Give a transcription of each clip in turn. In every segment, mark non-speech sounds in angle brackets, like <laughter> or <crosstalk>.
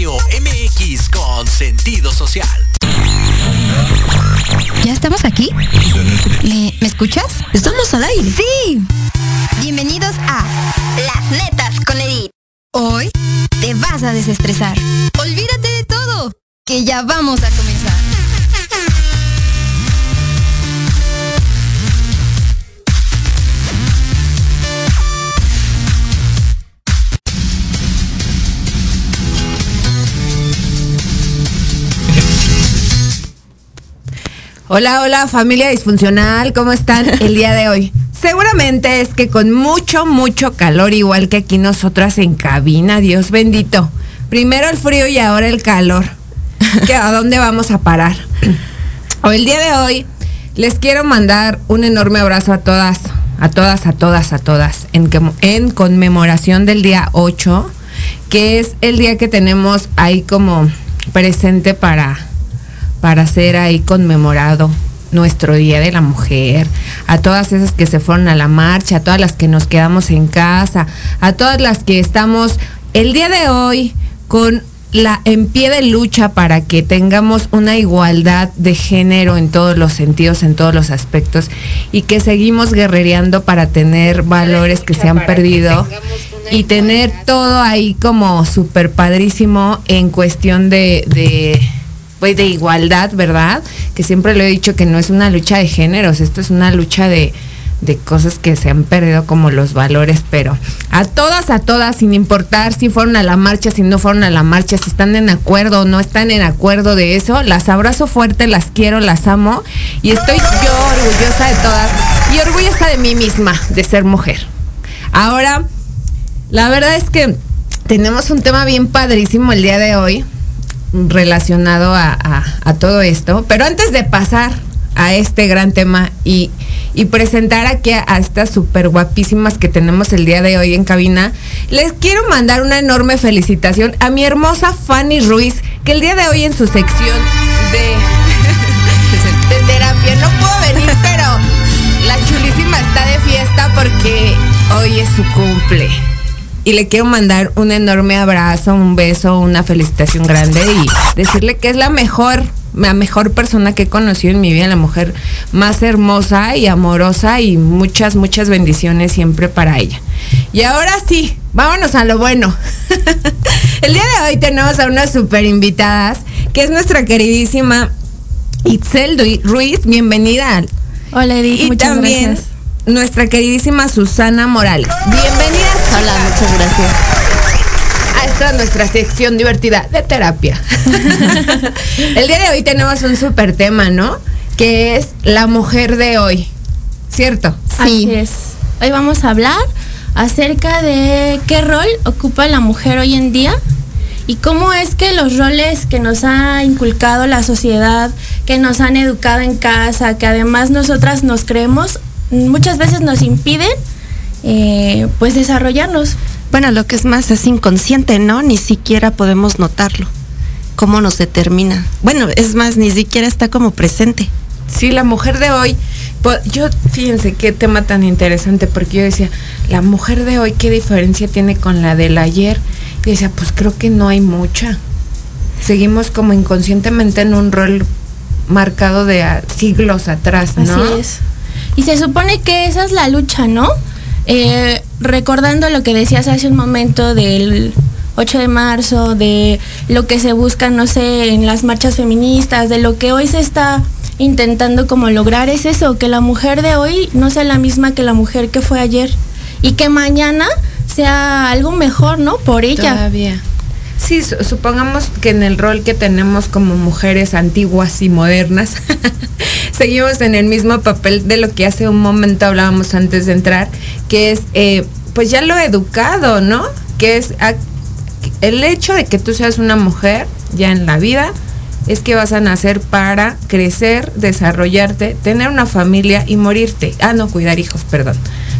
Radio MX con sentido social. ¿Ya estamos aquí? ¿Me, ¿me escuchas? Estamos al aire. Sí. Bienvenidos a Las Netas con Edith. Hoy te vas a desestresar. Olvídate de todo, que ya vamos a comenzar. Hola, hola familia disfuncional, ¿cómo están el día de hoy? Seguramente es que con mucho, mucho calor, igual que aquí nosotras en cabina, Dios bendito. Primero el frío y ahora el calor. ¿Que ¿A dónde vamos a parar? O el día de hoy les quiero mandar un enorme abrazo a todas, a todas, a todas, a todas, en, en conmemoración del día 8, que es el día que tenemos ahí como presente para, para ser ahí conmemorado nuestro Día de la Mujer, a todas esas que se fueron a la marcha, a todas las que nos quedamos en casa, a todas las que estamos el día de hoy con la en pie de lucha para que tengamos una igualdad de género en todos los sentidos, en todos los aspectos y que seguimos guerrereando para tener valores que se han perdido y tener todo ahí como súper padrísimo en cuestión de, de pues de igualdad, ¿verdad? Que siempre lo he dicho que no es una lucha de géneros, esto es una lucha de, de cosas que se han perdido como los valores, pero a todas, a todas, sin importar si fueron a la marcha, si no fueron a la marcha, si están en acuerdo o no están en acuerdo de eso, las abrazo fuerte, las quiero, las amo y estoy yo orgullosa de todas y orgullosa de mí misma, de ser mujer. Ahora, la verdad es que tenemos un tema bien padrísimo el día de hoy relacionado a, todo esto. Pero antes de pasar a este gran tema y, presentar aquí a, a estas súper guapísimas que tenemos el día de hoy en cabina, les quiero mandar una enorme felicitación a mi hermosa Fanny Ruiz, que el día de hoy en su sección de, <laughs> de terapia, no puedo venir, pero la chulísima está de fiesta porque hoy es su cumple. Y le quiero mandar un enorme abrazo, un beso, una felicitación grande y decirle que es la mejor, la mejor persona que he conocido en mi vida, la mujer más hermosa y amorosa y muchas, muchas bendiciones siempre para ella. Y ahora sí, vámonos a lo bueno. <laughs> El día de hoy tenemos a unas super invitadas, que es nuestra queridísima Itzel Ruiz, bienvenida. Hola Edith, Y muchas también gracias. Nuestra queridísima Susana Morales. Bienvenidas. Hola, muchas gracias. a esta nuestra sección divertida de terapia. <laughs> El día de hoy tenemos un súper tema, ¿no? Que es la mujer de hoy. ¿Cierto? Así es. Hoy vamos a hablar acerca de qué rol ocupa la mujer hoy en día y cómo es que los roles que nos ha inculcado la sociedad, que nos han educado en casa, que además nosotras nos creemos, muchas veces nos impiden eh, pues desarrollarnos. Bueno, lo que es más es inconsciente, ¿no? Ni siquiera podemos notarlo. ¿Cómo nos determina? Bueno, es más, ni siquiera está como presente. Sí, la mujer de hoy. Yo, fíjense qué tema tan interesante, porque yo decía, la mujer de hoy, ¿qué diferencia tiene con la del ayer? Y decía, pues creo que no hay mucha. Seguimos como inconscientemente en un rol marcado de a- siglos atrás, ¿no? Así es. Y se supone que esa es la lucha, ¿no? Eh, recordando lo que decías hace un momento del 8 de marzo, de lo que se busca, no sé, en las marchas feministas, de lo que hoy se está intentando como lograr, es eso, que la mujer de hoy no sea la misma que la mujer que fue ayer y que mañana sea algo mejor, ¿no? Por ella. Todavía. Sí, su- supongamos que en el rol que tenemos como mujeres antiguas y modernas, <laughs> seguimos en el mismo papel de lo que hace un momento hablábamos antes de entrar, que es, eh, pues ya lo educado, ¿no? Que es el hecho de que tú seas una mujer ya en la vida, es que vas a nacer para crecer, desarrollarte, tener una familia y morirte. Ah, no, cuidar hijos, perdón,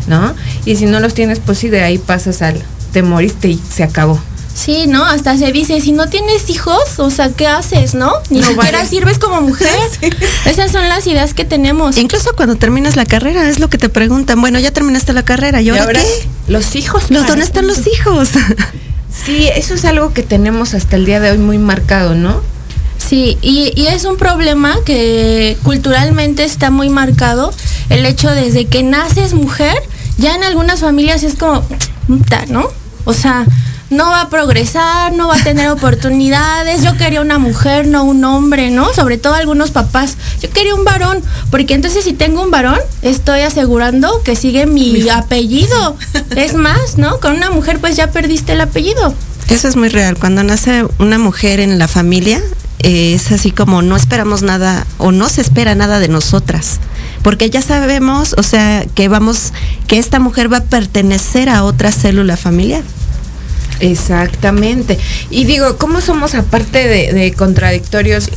¿no? Y si no los tienes, pues sí, de ahí pasas al, te moriste y se acabó. Sí, ¿no? Hasta se dice, si no tienes hijos, o sea, ¿qué haces, no? Ni siquiera sirves como mujer. <laughs> Esas son las ideas que tenemos. Incluso cuando terminas la carrera, es lo que te preguntan. Bueno, ya terminaste la carrera, ¿y ahora, qué? Los hijos. ¿Dónde están los hijos? <laughs> sí, eso es algo que tenemos hasta el día de hoy muy marcado, ¿no? Sí, y, y, es un problema que culturalmente está muy marcado. El hecho desde que naces mujer, ya en algunas familias es como, ¿no? O sea, no va a progresar, no va a tener oportunidades. Yo quería una mujer, no un hombre, ¿no? Sobre todo algunos papás. Yo quería un varón, porque entonces si tengo un varón, estoy asegurando que sigue mi apellido. Es más, ¿no? Con una mujer pues ya perdiste el apellido. Eso es muy real. Cuando nace una mujer en la familia, eh, es así como no esperamos nada o no se espera nada de nosotras. Porque ya sabemos, o sea, que vamos, que esta mujer va a pertenecer a otra célula familiar. Exactamente. Y digo, ¿cómo somos aparte de, contradictorios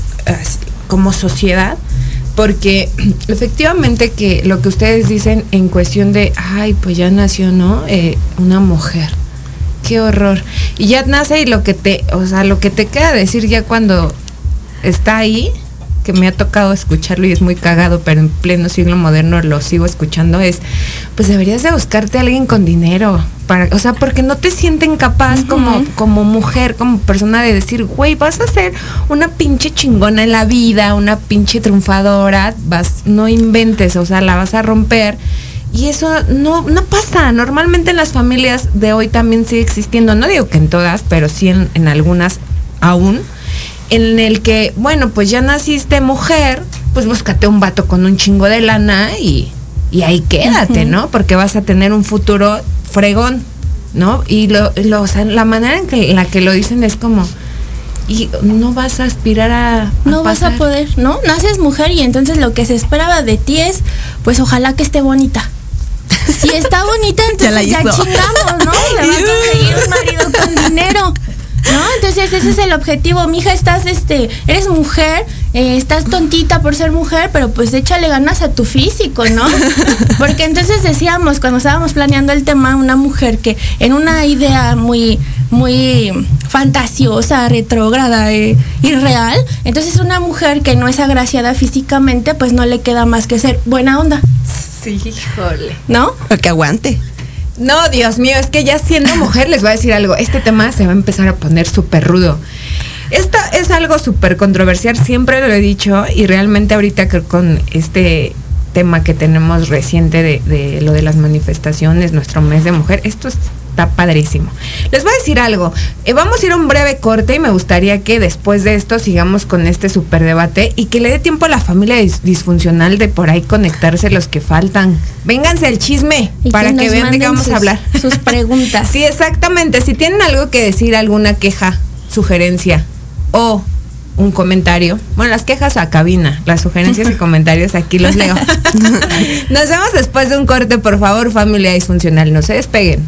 como sociedad? Porque <clears throat> efectivamente que lo que ustedes dicen en cuestión de, ay, pues ya nació, ¿no? Eh, una mujer. Qué horror. Y ya nace y lo que te, o sea, lo que te queda decir ya cuando está ahí, que me ha tocado escucharlo y es muy cagado, pero en pleno siglo moderno lo sigo escuchando, es, pues deberías de buscarte a alguien con dinero. Para, o sea, porque no te sienten capaz como, como mujer, como persona de decir, güey, vas a ser una pinche chingona en la vida, una pinche triunfadora, vas, no inventes, o sea, la vas a romper. Y eso no, no pasa. Normalmente en las familias de hoy también sigue existiendo. No digo que en todas, pero sí en, en algunas aún en el que, bueno, pues ya naciste mujer, pues búscate un vato con un chingo de lana y, y ahí quédate, ¿no? Porque vas a tener un futuro fregón, ¿no? Y lo, lo la manera en, que, la que lo dicen es como, y no vas a aspirar a, no vas a poder no naces mujer y entonces lo que se esperaba de ti es pues ojalá que esté bonita. Si está bonita <laughs> entonces ya, chingamos no <laughs> le va a conseguir un marido con dinero ¿No? Entonces ese es el objetivo. Mija, estás, este, eres mujer, eh, estás tontita por ser mujer, pero pues échale ganas a tu físico, ¿no? <laughs> Porque entonces decíamos, cuando estábamos planeando el tema, una mujer que en una idea muy, muy fantasiosa, retrógrada, e irreal, entonces una mujer que no es agraciada físicamente, pues no le queda más que ser buena onda. Sí, híjole. ¿No? que aguante. No, Dios mío, es que ya siendo mujer les voy a decir algo. Este tema se va a empezar a poner súper rudo. Esto es algo súper controversial, siempre lo he dicho, y realmente ahorita que con este tema que tenemos reciente de, de, lo de las manifestaciones, nuestro mes de mujer, esto es está padrísimo. Les voy a decir algo. Eh, vamos a ir a un breve corte y me gustaría que después de esto sigamos con este super debate y que le dé tiempo a la familia disfuncional de por ahí conectarse los que faltan. Vénganse al chisme para que, vean de qué vamos a hablar. Sus <laughs> preguntas. sí, exactamente. Si tienen algo que decir, alguna queja, sugerencia o un comentario. Bueno, las quejas a cabina, las sugerencias y <laughs> comentarios aquí los leo. <laughs> Nos vemos después de un corte, por favor, familia disfuncional. No se despeguen.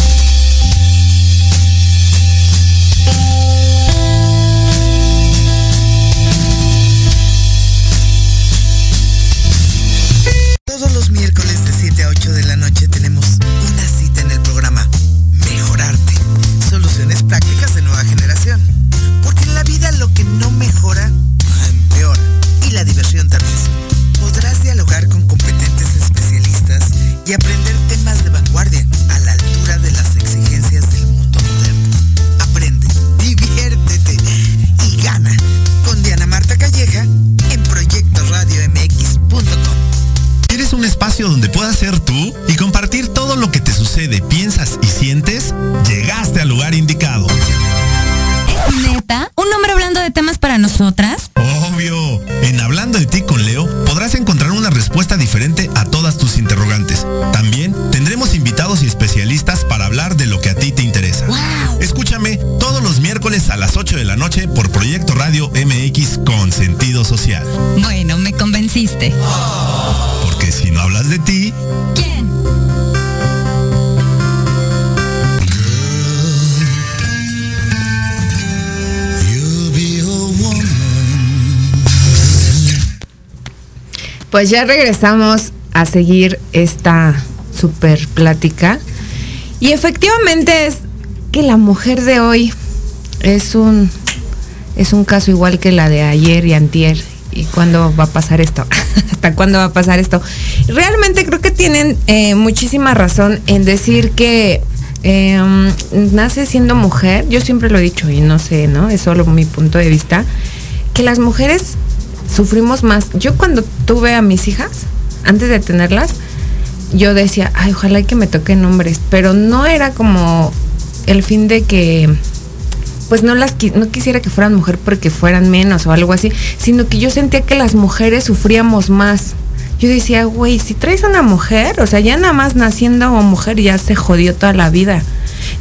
Pues ya regresamos a seguir esta super plática. Y efectivamente es que la mujer de hoy es un es un caso igual que la de ayer y antier. ¿Y cuándo va a pasar esto? <laughs> ¿Hasta cuándo va a pasar esto? Realmente creo que tienen eh, muchísima razón en decir que eh, nace siendo mujer. Yo siempre lo he dicho y no sé, ¿no? Es solo mi punto de vista. Que las mujeres sufrimos más. Yo cuando tuve a mis hijas, antes de tenerlas, yo decía, ay, ojalá que me toquen hombres, pero no era como el fin de que pues no las no quisiera que fueran mujer porque fueran menos o algo así, sino que yo sentía que las mujeres sufríamos más. Yo decía, güey, si traes a una mujer, o sea, ya nada más naciendo como mujer ya se jodió toda la vida.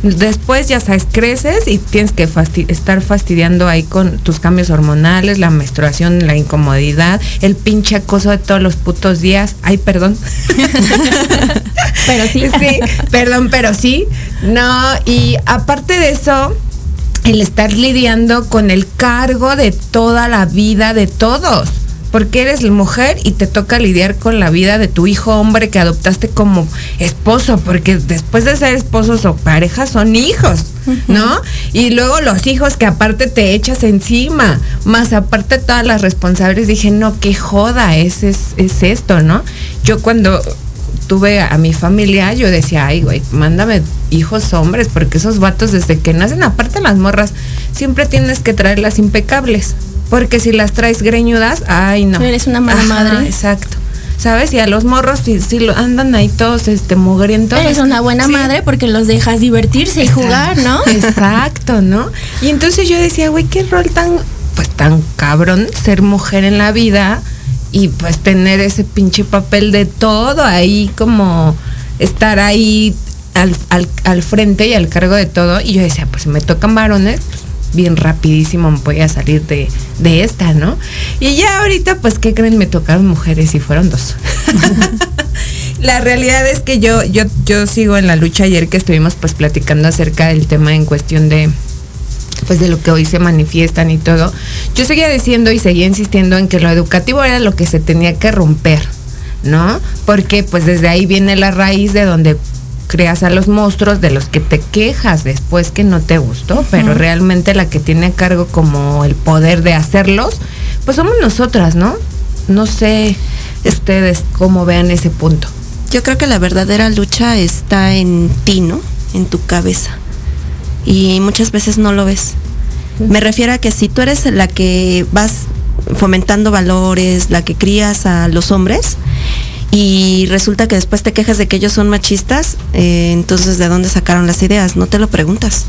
Después, ya sabes, creces y tienes que estar fastidiando ahí con tus cambios hormonales, la menstruación, la incomodidad, el pinche acoso de todos los putos días. Ay, perdón. <laughs> Pero sí. Sí, perdón, pero sí. No, y aparte de eso, el estar lidiando con el cargo de toda la vida de todos. Porque eres mujer y te toca lidiar con la vida de tu hijo hombre que adoptaste como esposo, porque después de ser esposos o parejas son hijos, ¿no? Y luego los hijos que aparte te echas encima, más aparte todas las responsabilidades, dije, no, qué joda es, es, es esto, ¿no? Yo cuando tuve a mi familia, yo decía, ay, güey, mándame hijos hombres, porque esos vatos desde que nacen, aparte las morras, siempre tienes que traerlas impecables, porque si las traes greñudas, ay, no. Eres una mala madre. Exacto. ¿Sabes? Y a los morros, si, si lo andan ahí todos este mugrientos. Eres una buena Sí. madre porque los dejas divertirse y jugar, ¿no? <laughs> Exacto, ¿no? Y entonces yo decía, güey, qué rol tan, pues tan cabrón ser mujer en la vida y pues tener ese pinche papel de todo ahí como estar ahí al, al, al frente y al cargo de todo. Y yo decía, pues si me tocan varones, pues bien rapidísimo voy a salir de, de esta, ¿no? Y ya ahorita, pues, ¿qué creen? Me tocaron mujeres y fueron dos. <laughs> La realidad es que yo, yo, yo sigo en la lucha ayer que estuvimos pues platicando acerca del tema en cuestión de pues de lo que hoy se manifiestan y todo. Yo seguía diciendo y seguía insistiendo en que lo educativo era lo que se tenía que romper, ¿no? Porque pues desde ahí viene la raíz de donde creas a los monstruos de los que te quejas después que no te gustó, pero realmente la que tiene a cargo como el poder de hacerlos, pues somos nosotras, ¿no? No sé ustedes cómo vean ese punto. Yo creo que la verdadera lucha está en ti, ¿no? En tu cabeza. Y muchas veces no lo ves. Me refiero a que si tú eres la que vas fomentando valores, la que crías a los hombres, y resulta que después te quejas de que ellos son machistas, eh, entonces ¿de dónde sacaron las ideas? No te lo preguntas,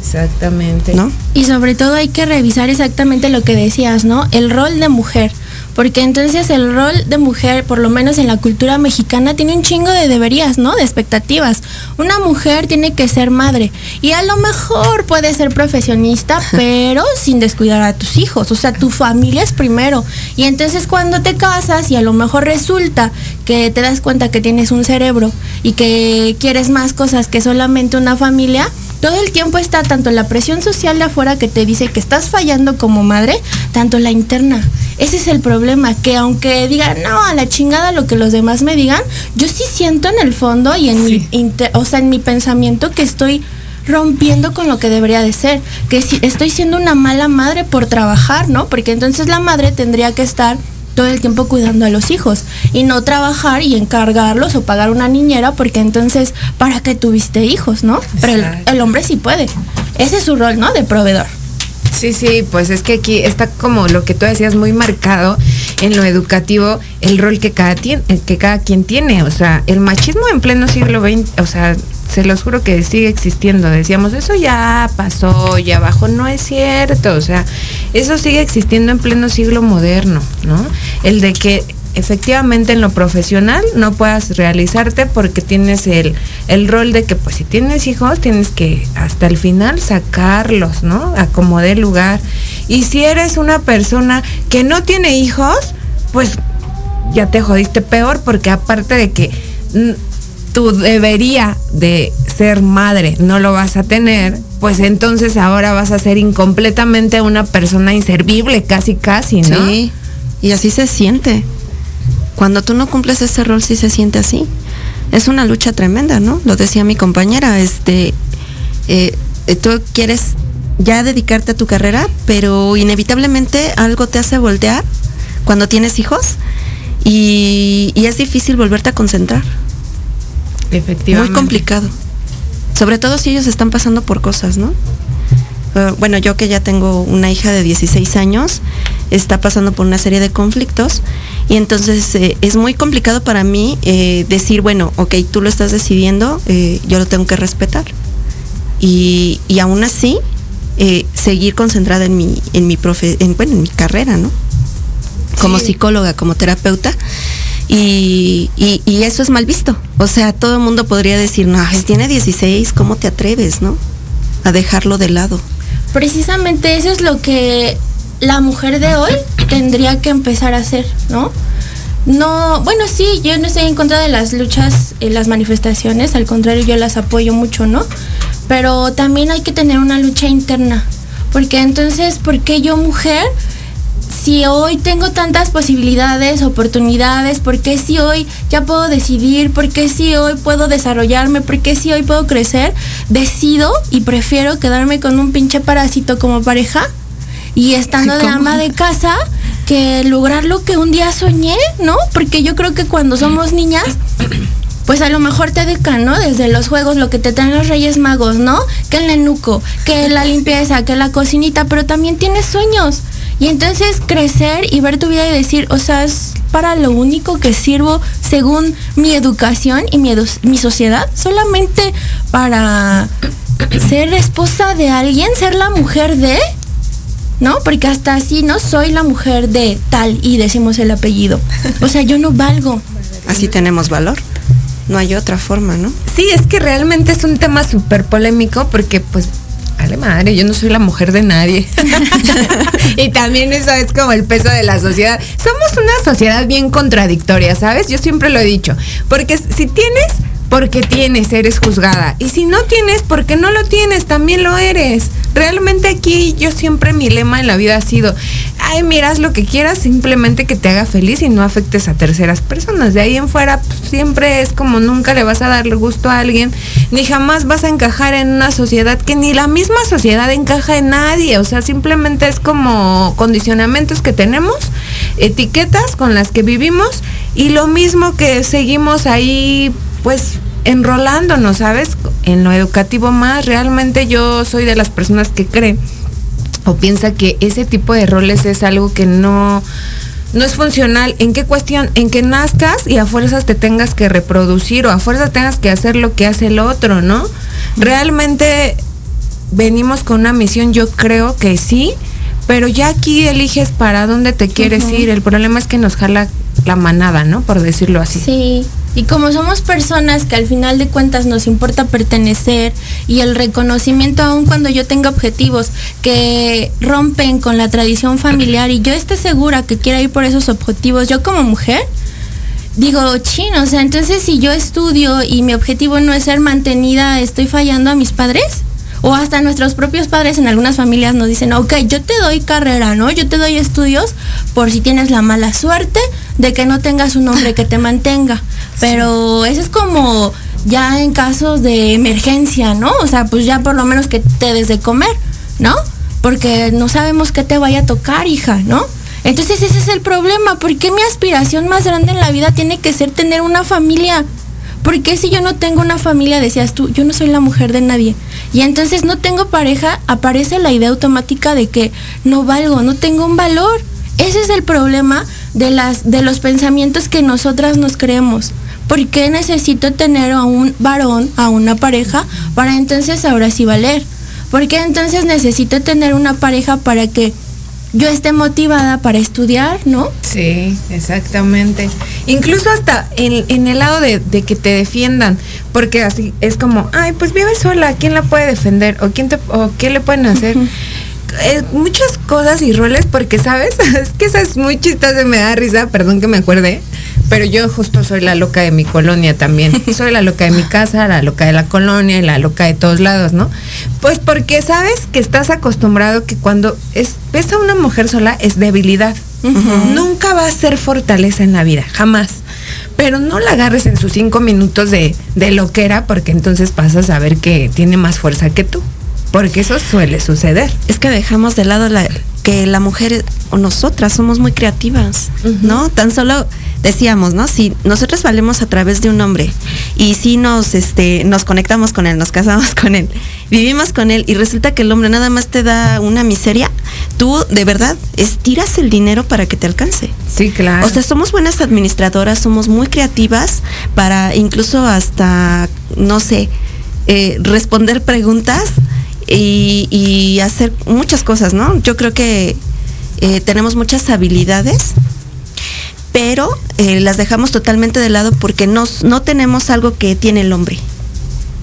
Exactamente. ¿no? Y sobre todo hay que revisar exactamente lo que decías, ¿no? El rol de mujer. Porque entonces el rol de mujer, por lo menos en la cultura mexicana, tiene un chingo de deberías, ¿no? De expectativas. Una mujer tiene que ser madre. Y a lo mejor puede ser profesionista, <laughs> pero sin descuidar a tus hijos. O sea, tu familia es primero. Y entonces cuando te casas y a lo mejor resulta que te das cuenta que tienes un cerebro y que quieres más cosas que solamente una familia, todo el tiempo está tanto la presión social de afuera que te dice que estás fallando como madre, tanto la interna. Ese es el problema, que aunque digan, no, a la chingada lo que los demás me digan, yo sí siento en el fondo y en mi inter- o sea, en mi pensamiento que estoy rompiendo con lo que debería de ser, que si estoy siendo una mala madre por trabajar, ¿no? Porque entonces la madre tendría que estar todo el tiempo cuidando a los hijos y no trabajar y encargarlos o pagar una niñera porque entonces para qué tuviste hijos, ¿no? Pero el, hombre sí puede. Ese es su rol, ¿no? De proveedor. Sí, sí, pues es que aquí está como lo que tú decías muy marcado en lo educativo, el rol que cada, cada quien tiene. O sea, el machismo en pleno siglo XX, o sea, se los juro que sigue existiendo. Decíamos, eso ya pasó, ya bajó. No es cierto, o sea, eso sigue existiendo en pleno siglo moderno, ¿no? El de que efectivamente en lo profesional no puedas realizarte porque tienes el, el rol de que pues si tienes hijos tienes que hasta el final sacarlos, ¿no? A como dé lugar. Y si eres una persona que no tiene hijos, pues ya te jodiste peor porque aparte de que tu debería de ser madre no lo vas a tener, pues entonces ahora vas a ser incompletamente una persona inservible, casi casi, ¿no? Sí, y así se siente. Cuando tú no cumples ese rol, sí se siente así. Es una lucha tremenda, ¿no? Lo decía mi compañera, este, eh, eh, tú quieres ya dedicarte a tu carrera, pero inevitablemente algo te hace voltear cuando tienes hijos y, y es difícil volverte a concentrar. Efectivamente. Muy complicado. Sobre todo si ellos están pasando por cosas, ¿no? Eh, bueno, yo que ya tengo una hija de 16 años, está pasando por una serie de conflictos y entonces eh, es muy complicado para mí eh, decir, bueno, ok, tú lo estás decidiendo, eh, yo lo tengo que respetar. Y, y aún así, seguir concentrada en mi, en mi profe, en, bueno, en mi carrera, ¿no? Como Sí. psicóloga, como terapeuta. Y, y- y eso es mal visto. O sea, todo el mundo podría decir, no, tiene 16, ¿cómo te atreves, no? A dejarlo de lado. Precisamente eso es lo que la mujer de hoy tendría que empezar a hacer, ¿no? No, bueno, sí, yo no estoy en contra de las luchas, eh, las manifestaciones, al contrario, yo las apoyo mucho, ¿no? Pero también hay que tener una lucha interna, porque entonces, ¿por qué yo mujer? Si hoy tengo tantas posibilidades, oportunidades, ¿por qué si hoy ya puedo decidir? ¿Por qué si hoy puedo desarrollarme? ¿Por qué si hoy puedo crecer? Decido y prefiero quedarme con un pinche parásito como pareja y estando de ama de casa que lograr lo que un día soñé, ¿no? Porque yo creo que cuando somos niñas, pues a lo mejor te decan, ¿no? Desde los juegos, lo que te traen los Reyes Magos, ¿no? Que el nenuco, que la <laughs> limpieza, que la cocinita, pero también tienes sueños. Y entonces crecer y ver tu vida y decir, o sea, es para lo único que sirvo según mi educación y mi, edu- mi sociedad, solamente para ser esposa de alguien, ser la mujer de, ¿no? Porque hasta así no soy la mujer de tal y decimos el apellido. O sea, yo no valgo. Así tenemos valor. No hay otra forma, ¿no? Sí, es que realmente es un tema súper polémico porque pues, vale madre, yo no soy la mujer de nadie. <laughs> y también eso es como el peso de la sociedad. Somos una sociedad bien contradictoria, ¿sabes? Yo siempre lo he dicho. Porque si tienes, porque tienes, eres juzgada. Y si no tienes, porque no lo tienes, también lo eres. Realmente aquí yo siempre mi lema en la vida ha sido, ay, miras lo que quieras, simplemente que te haga feliz y no afectes a terceras personas. De ahí en fuera pues, siempre es como nunca le vas a darle gusto a alguien, ni jamás vas a encajar en una sociedad que ni la misma sociedad encaja en nadie. O sea, simplemente es como condicionamientos que tenemos, etiquetas con las que vivimos y lo mismo que seguimos ahí, pues enrolándonos, ¿sabes? En lo educativo más, realmente yo soy de las personas que cree o piensa que ese tipo de roles es algo que no no es funcional. ¿En qué cuestión? En que nazcas y a fuerzas te tengas que reproducir o a fuerzas tengas que hacer lo que hace el otro, ¿no? Realmente venimos con una misión, yo creo que sí, pero ya aquí eliges para dónde te quieres ir. El problema es que nos jala la manada, ¿no? Por decirlo así. Sí. Y como somos personas que al final de cuentas nos importa pertenecer y el reconocimiento aun cuando yo tenga objetivos que rompen con la tradición familiar y yo esté segura que quiera ir por esos objetivos, yo como mujer, digo, chino, o sea, entonces si yo estudio y mi objetivo no es ser mantenida, ¿estoy fallando a mis padres? O hasta nuestros propios padres en algunas familias nos dicen, ok, yo te doy carrera, ¿no? Yo te doy estudios por si tienes la mala suerte de que no tengas un hombre que te mantenga. <laughs> Pero eso es como ya en casos de emergencia, ¿no? O sea, pues ya por lo menos que te des de comer, ¿no? Porque no sabemos qué te vaya a tocar, hija, ¿no? Entonces ese es el problema. ¿Por qué mi aspiración más grande en la vida tiene que ser tener una familia? ¿Por qué si yo no tengo una familia, decías tú, yo no soy la mujer de nadie? y entonces no tengo pareja, aparece la idea automática de que no valgo, no tengo un valor. Ese es el problema de, las, de los pensamientos que nosotras nos creemos. ¿Por qué necesito tener a un varón, a una pareja, para entonces ahora sí valer? ¿Por qué entonces necesito tener una pareja para que yo esté motivada para estudiar, ¿no? Sí, exactamente. Incluso hasta en, el lado de, que te defiendan, porque así es como, ay, pues vive sola, ¿quién la puede defender? ¿O quién, te, o qué le pueden hacer? Eh, muchas cosas y roles, porque, ¿sabes? <laughs> es que esa es muy chistosa, me da risa, perdón que me acuerde. Pero yo justo soy la loca de mi colonia también. <laughs> Soy la loca de mi casa, la loca de la colonia y la loca de todos lados, ¿no? Pues porque sabes que estás acostumbrado que cuando es, ves a una mujer sola es debilidad. Nunca va a ser fortaleza en la vida, jamás. Pero no la agarres en sus cinco minutos de, de loquera porque entonces pasas a ver que tiene más fuerza que tú. Porque eso suele suceder. Es que dejamos de lado la, que la mujer o nosotras somos muy creativas, ¿no? Tan solo decíamos, ¿no? Si nosotros valemos a través de un hombre y si nos, este, nos conectamos con él, nos casamos <laughs> con él, vivimos con él y resulta que el hombre nada más te da una miseria, tú de verdad estiras el dinero para que te alcance. Sí, claro. O sea, somos buenas administradoras, somos muy creativas para incluso hasta, no sé, eh, responder preguntas y, hacer muchas cosas, ¿no? Yo creo que eh, tenemos muchas habilidades, pero eh, las dejamos totalmente de lado porque no tenemos algo que tiene el hombre,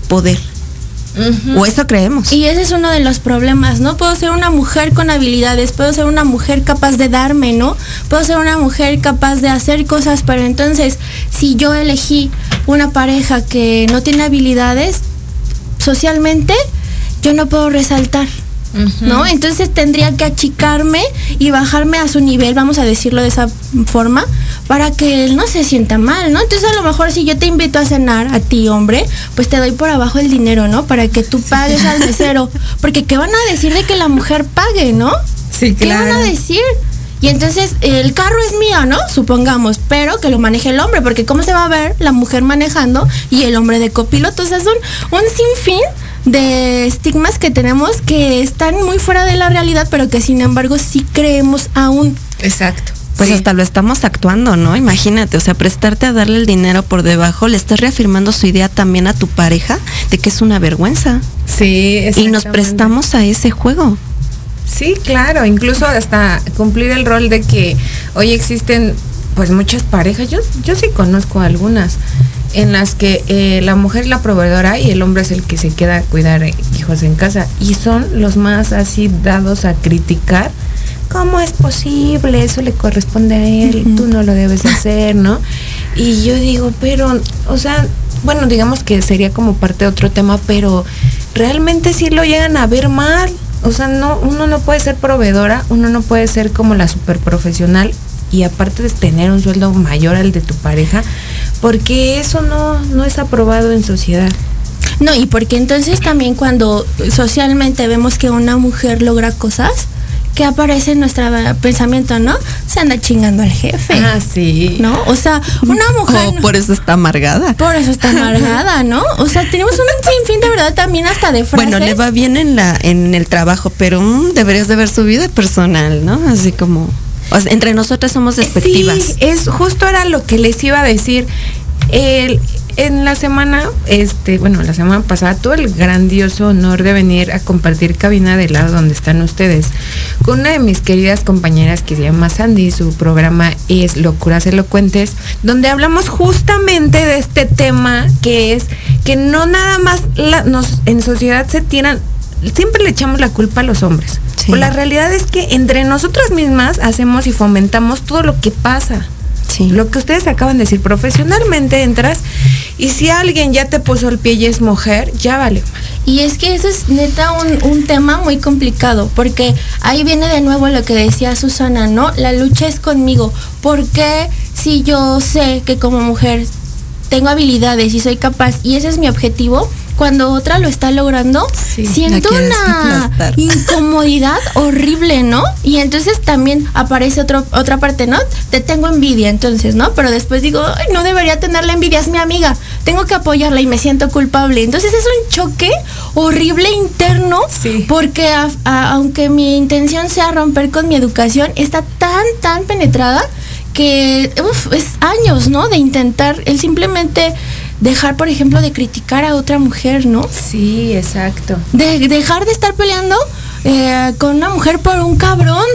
poder. O eso creemos. Y ese es uno de los problemas, ¿no? Puedo ser una mujer con habilidades, puedo ser una mujer capaz de darme, ¿no? Puedo ser una mujer capaz de hacer cosas, pero entonces, si yo elegí una pareja que no tiene habilidades, socialmente, yo no puedo resaltar. ¿No? Entonces tendría que achicarme y bajarme a su nivel, vamos a decirlo de esa forma, para que él no se sienta mal, ¿no? Entonces a lo mejor si yo te invito a cenar a ti, hombre, pues te doy por abajo el dinero, ¿no? Para que tú pagues al mesero. <laughs> Porque ¿qué van a decir de que la mujer pague, ¿no? Sí, claro. ¿Qué van a decir? Y entonces el carro es mío, ¿no? Supongamos, pero que lo maneje el hombre, porque ¿cómo se va a ver la mujer manejando y el hombre de copiloto? O sea, son un sinfín de estigmas que tenemos que están muy fuera de la realidad, pero que sin embargo sí creemos aún. Exacto. Pues hasta lo estamos actuando, ¿no? Imagínate, o sea, prestarte a darle el dinero por debajo, le estás reafirmando su idea también a tu pareja de que es una vergüenza. Sí, Y nos prestamos a ese juego. Sí, claro, incluso hasta cumplir el rol de que hoy existen pues muchas parejas, yo, yo sí conozco algunas en las que eh, la mujer es la proveedora y el hombre es el que se queda a cuidar hijos en casa. Y son los más así dados a criticar. ¿Cómo es posible? Eso le corresponde a él, tú no lo debes hacer, ¿no? Y yo digo, pero, o sea, bueno, digamos que sería como parte de otro tema, pero realmente sí lo llegan a ver mal. O sea, no, uno no puede ser proveedora, uno no puede ser como la super profesional y aparte de tener un sueldo mayor al de tu pareja, porque eso no, no es aprobado en sociedad. No, y porque entonces también cuando socialmente vemos que una mujer logra cosas, que aparece en nuestro pensamiento, ¿no? Se anda chingando al jefe. Ah, sí. ¿No? O sea, una mujer. Oh, <laughs> por eso está amargada. Por eso está amargada, ¿no? O sea, tenemos un sinfín de verdad también hasta de frases. Bueno, le va bien en la en el trabajo, pero mm, deberías de ver su vida personal, ¿no? Así como entre nosotras somos despectivas. Sí, es justo era lo que les iba a decir. El, en la semana, este, bueno, la semana pasada tuve el grandioso honor de venir a compartir cabina de lado donde están ustedes con una de mis queridas compañeras que se llama Sandy, su programa es Locuras Elocuentes, donde hablamos justamente de este tema que es que no nada más nos en sociedad se tiran siempre le echamos la culpa a los hombres. Pues la realidad es que entre nosotras mismas hacemos y fomentamos todo lo que pasa. Sí. Lo que ustedes acaban de decir, profesionalmente entras y si alguien ya te puso el pie y es mujer, ya vale. Y es que eso es neta un, un, tema muy complicado, porque ahí viene de nuevo lo que decía Susana, ¿no? La lucha es conmigo. porque si yo sé que como mujer tengo habilidades y soy capaz y ese es mi objetivo, cuando otra lo está logrando, siento una <laughs> incomodidad horrible, ¿no? Y entonces también aparece otro, otra parte, ¿no? Te tengo envidia, entonces, ¿no? Pero después digo, Ay, no debería tenerla envidia, es mi amiga, tengo que apoyarla y me siento culpable. Entonces es un choque horrible interno, porque aunque mi intención sea romper con mi educación, está tan, tan penetrada que es años, ¿no? De intentar el simplemente dejar, por ejemplo, de criticar a otra mujer, ¿no? Sí, exacto. De dejar de estar peleando eh, con una mujer por un cabrón.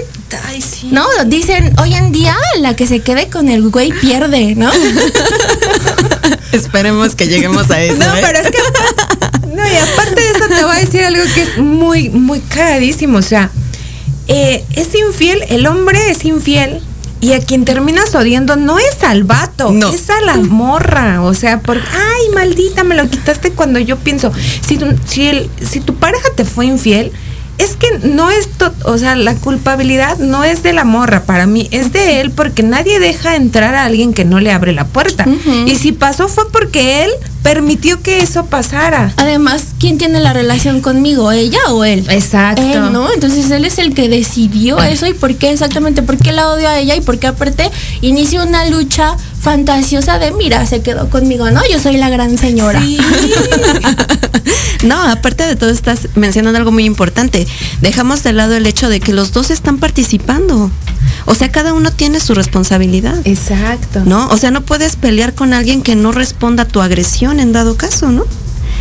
Ay, sí. No, dicen hoy en día la que se quede con el güey pierde, ¿no? <laughs> Esperemos que lleguemos a eso. No, ¿eh? pero es que. No, y aparte de eso te voy a decir algo que es muy, muy cagadísimo. O sea, eh, es infiel, el hombre es infiel y a quien terminas odiando no es al vato, es a la morra. O sea, porque, ay, maldita, me lo quitaste cuando yo pienso, si, si, el, si tu pareja te fue infiel, es que no es, o sea, la culpabilidad no es de la morra para mí, es de él porque nadie deja entrar a alguien que no le abre la puerta. Y si pasó fue porque él permitió que eso pasara. Además, ¿quién tiene la relación conmigo? ¿Ella o él? Exacto. ¿no? Entonces él es el que decidió eso y por qué exactamente, por qué la odio a ella y por qué aparte inició una lucha fantasiosa de mira, se quedó conmigo, ¿no? Yo soy la gran señora. <laughs> no, aparte de todo estás mencionando algo muy importante. Dejamos de lado el hecho de que los dos están participando. O sea, cada uno tiene su responsabilidad. Exacto. ¿No? O sea, no puedes pelear con alguien que no responda a tu agresión en dado caso, ¿no?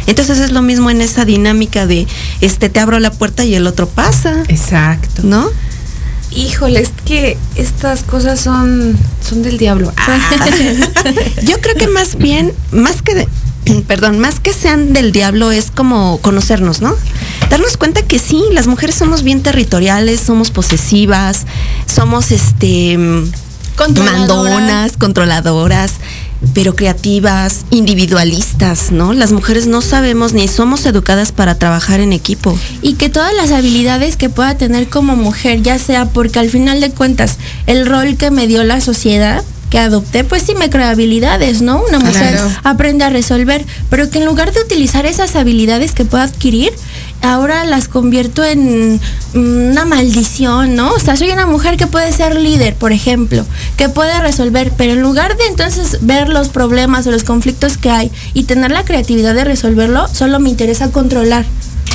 Entonces es lo mismo en esa dinámica de este te abro la puerta y el otro pasa. Exacto. ¿No? Híjole, es que estas cosas son, son del diablo. <laughs> Yo creo que más bien, más que de, <clears throat> perdón, más que sean del diablo es como conocernos, ¿no? Darnos cuenta que sí, las mujeres somos bien territoriales, somos posesivas, somos este mandonas, controladoras, pero creativas, individualistas, ¿no? Las mujeres no sabemos ni somos educadas para trabajar en equipo. Y que todas las habilidades que pueda tener como mujer, ya sea porque al final de cuentas el rol que me dio la sociedad, que adopté, pues sí me crea habilidades, ¿no? Una mujer aprende a resolver, pero que en lugar de utilizar esas habilidades que pueda adquirir, ahora las convierto en una maldición, ¿no? O sea, soy una mujer que puede ser líder, por ejemplo, que puede resolver, pero en lugar de entonces ver los problemas o los conflictos que hay y tener la creatividad de resolverlo, solo me interesa controlar.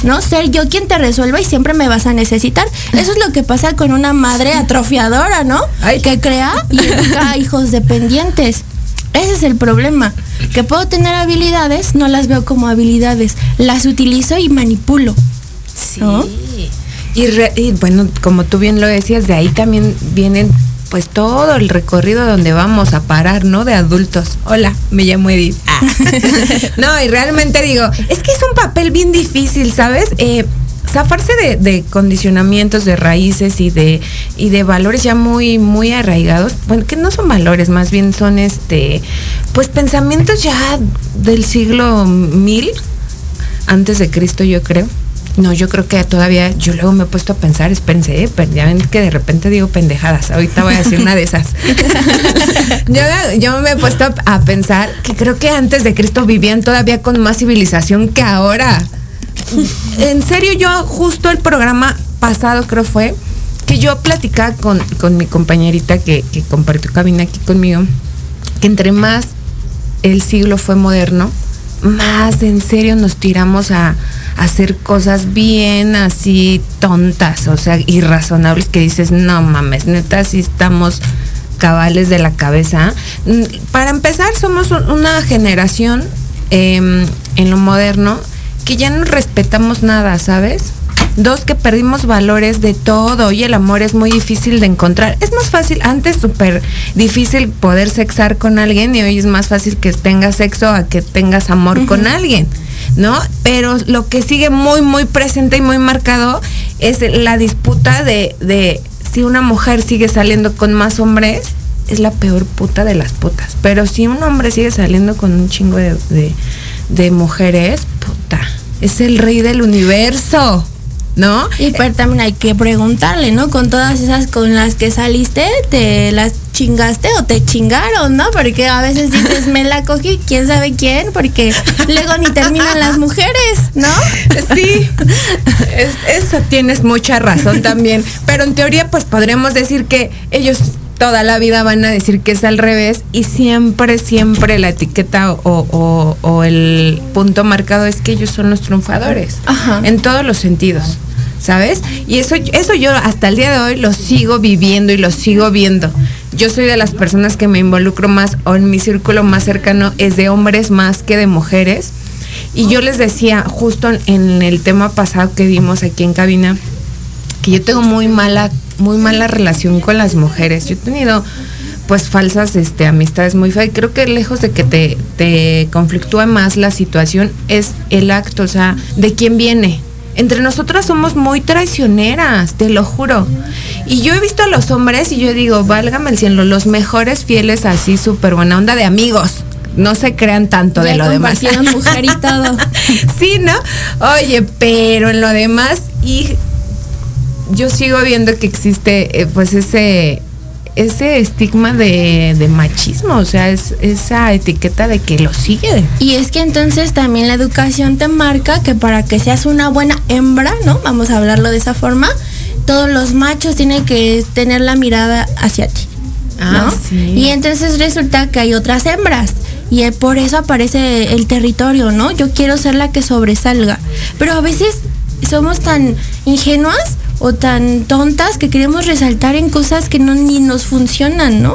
¿No? Ser yo quien te resuelva y siempre me vas a necesitar. Eso es lo que pasa con una madre atrofiadora, ¿no? Que crea y educa a hijos dependientes. Ese es el problema. Que puedo tener habilidades, no las veo como habilidades. Las utilizo y manipulo. Sí. Y, y, bueno, como tú bien lo decías, de ahí también vienen pues todo el recorrido donde vamos a parar, ¿no? De adultos. Hola, me llamo Edith. Ah. <laughs> no, y realmente digo, es que es un papel bien difícil, ¿sabes? Eh, zafarse de, condicionamientos, de raíces y de, y de valores ya muy, muy arraigados, bueno, que no son valores, más bien son este, pues pensamientos ya del siglo mil, antes de Cristo yo creo no, yo creo que todavía, yo luego me he puesto a pensar, espérense, ¿eh? ya ven que de repente digo pendejadas, ahorita voy a decir una de esas. <laughs> yo, me he puesto a pensar que creo que antes de Cristo vivían todavía con más civilización que ahora. En serio, yo justo el programa pasado creo fue que yo platicaba con, mi compañerita que, que compartió cabina aquí conmigo, que entre más el siglo fue moderno, más en serio nos tiramos a, hacer cosas bien así tontas, o sea, irrazonables que dices, no mames, neta, si estamos cabales de la cabeza. Mm, para empezar, somos una generación em, en lo moderno que ya no respetamos nada, ¿sabes? Dos, que perdimos valores de todo y el amor es muy difícil de encontrar. Es más fácil, antes súper difícil poder sexar con alguien y hoy es más fácil que tengas sexo a que tengas amor con alguien. ¿no? Pero lo que sigue muy, muy presente y muy marcado es la disputa de, de si una mujer sigue saliendo con más hombres, es la peor puta de las putas. Pero si un hombre sigue saliendo con un chingo de, de mujeres, puta, es el rey del universo. ¿No? Y pero también hay que preguntarle, ¿no? Con todas esas con las que saliste, te las chingaste o te chingaron, ¿no? Porque a veces dices, me la cogí, quién sabe quién, porque luego ni terminan las mujeres, ¿no? Sí, eso tienes mucha razón también. Pero en teoría, pues podríamos decir que ellos toda la vida van a decir que es al revés y siempre, siempre la etiqueta o, el punto marcado es que ellos son los triunfadores. En todos los sentidos. ¿Sabes? Y eso, eso yo hasta el día de hoy lo sigo viviendo y lo sigo viendo. Yo soy de las personas que me involucro más o en mi círculo más cercano es de hombres más que de mujeres. Y yo les decía justo en el tema pasado que vimos aquí en cabina que yo tengo muy mala muy mala relación con las mujeres. Yo he tenido pues falsas este, amistades muy feas. Creo que lejos de que te, te conflictúa más la situación es el acto, o sea, de quién viene. Entre nosotras somos muy traicioneras, te lo juro. Y yo he visto a los hombres y yo digo, válgame el cielo, los mejores fieles así, súper buena onda de amigos. No se crean tanto de lo demás. mujer y todo. <laughs> sí, ¿no? Oye, pero en lo demás, y yo sigo viendo que existe eh, pues ese ese estigma de, machismo, o sea, es esa etiqueta de que lo sigue. Y es que entonces también la educación te marca que para que seas una buena hembra, ¿no? Vamos a hablarlo de esa forma, todos los machos tienen que tener la mirada hacia ti. Ah, Y entonces resulta que hay otras hembras. Y por eso aparece el territorio, ¿no? Yo quiero ser la que sobresalga. Pero a veces somos tan ingenuas o tan tontas que queremos resaltar en cosas que no ni nos funcionan, ¿no?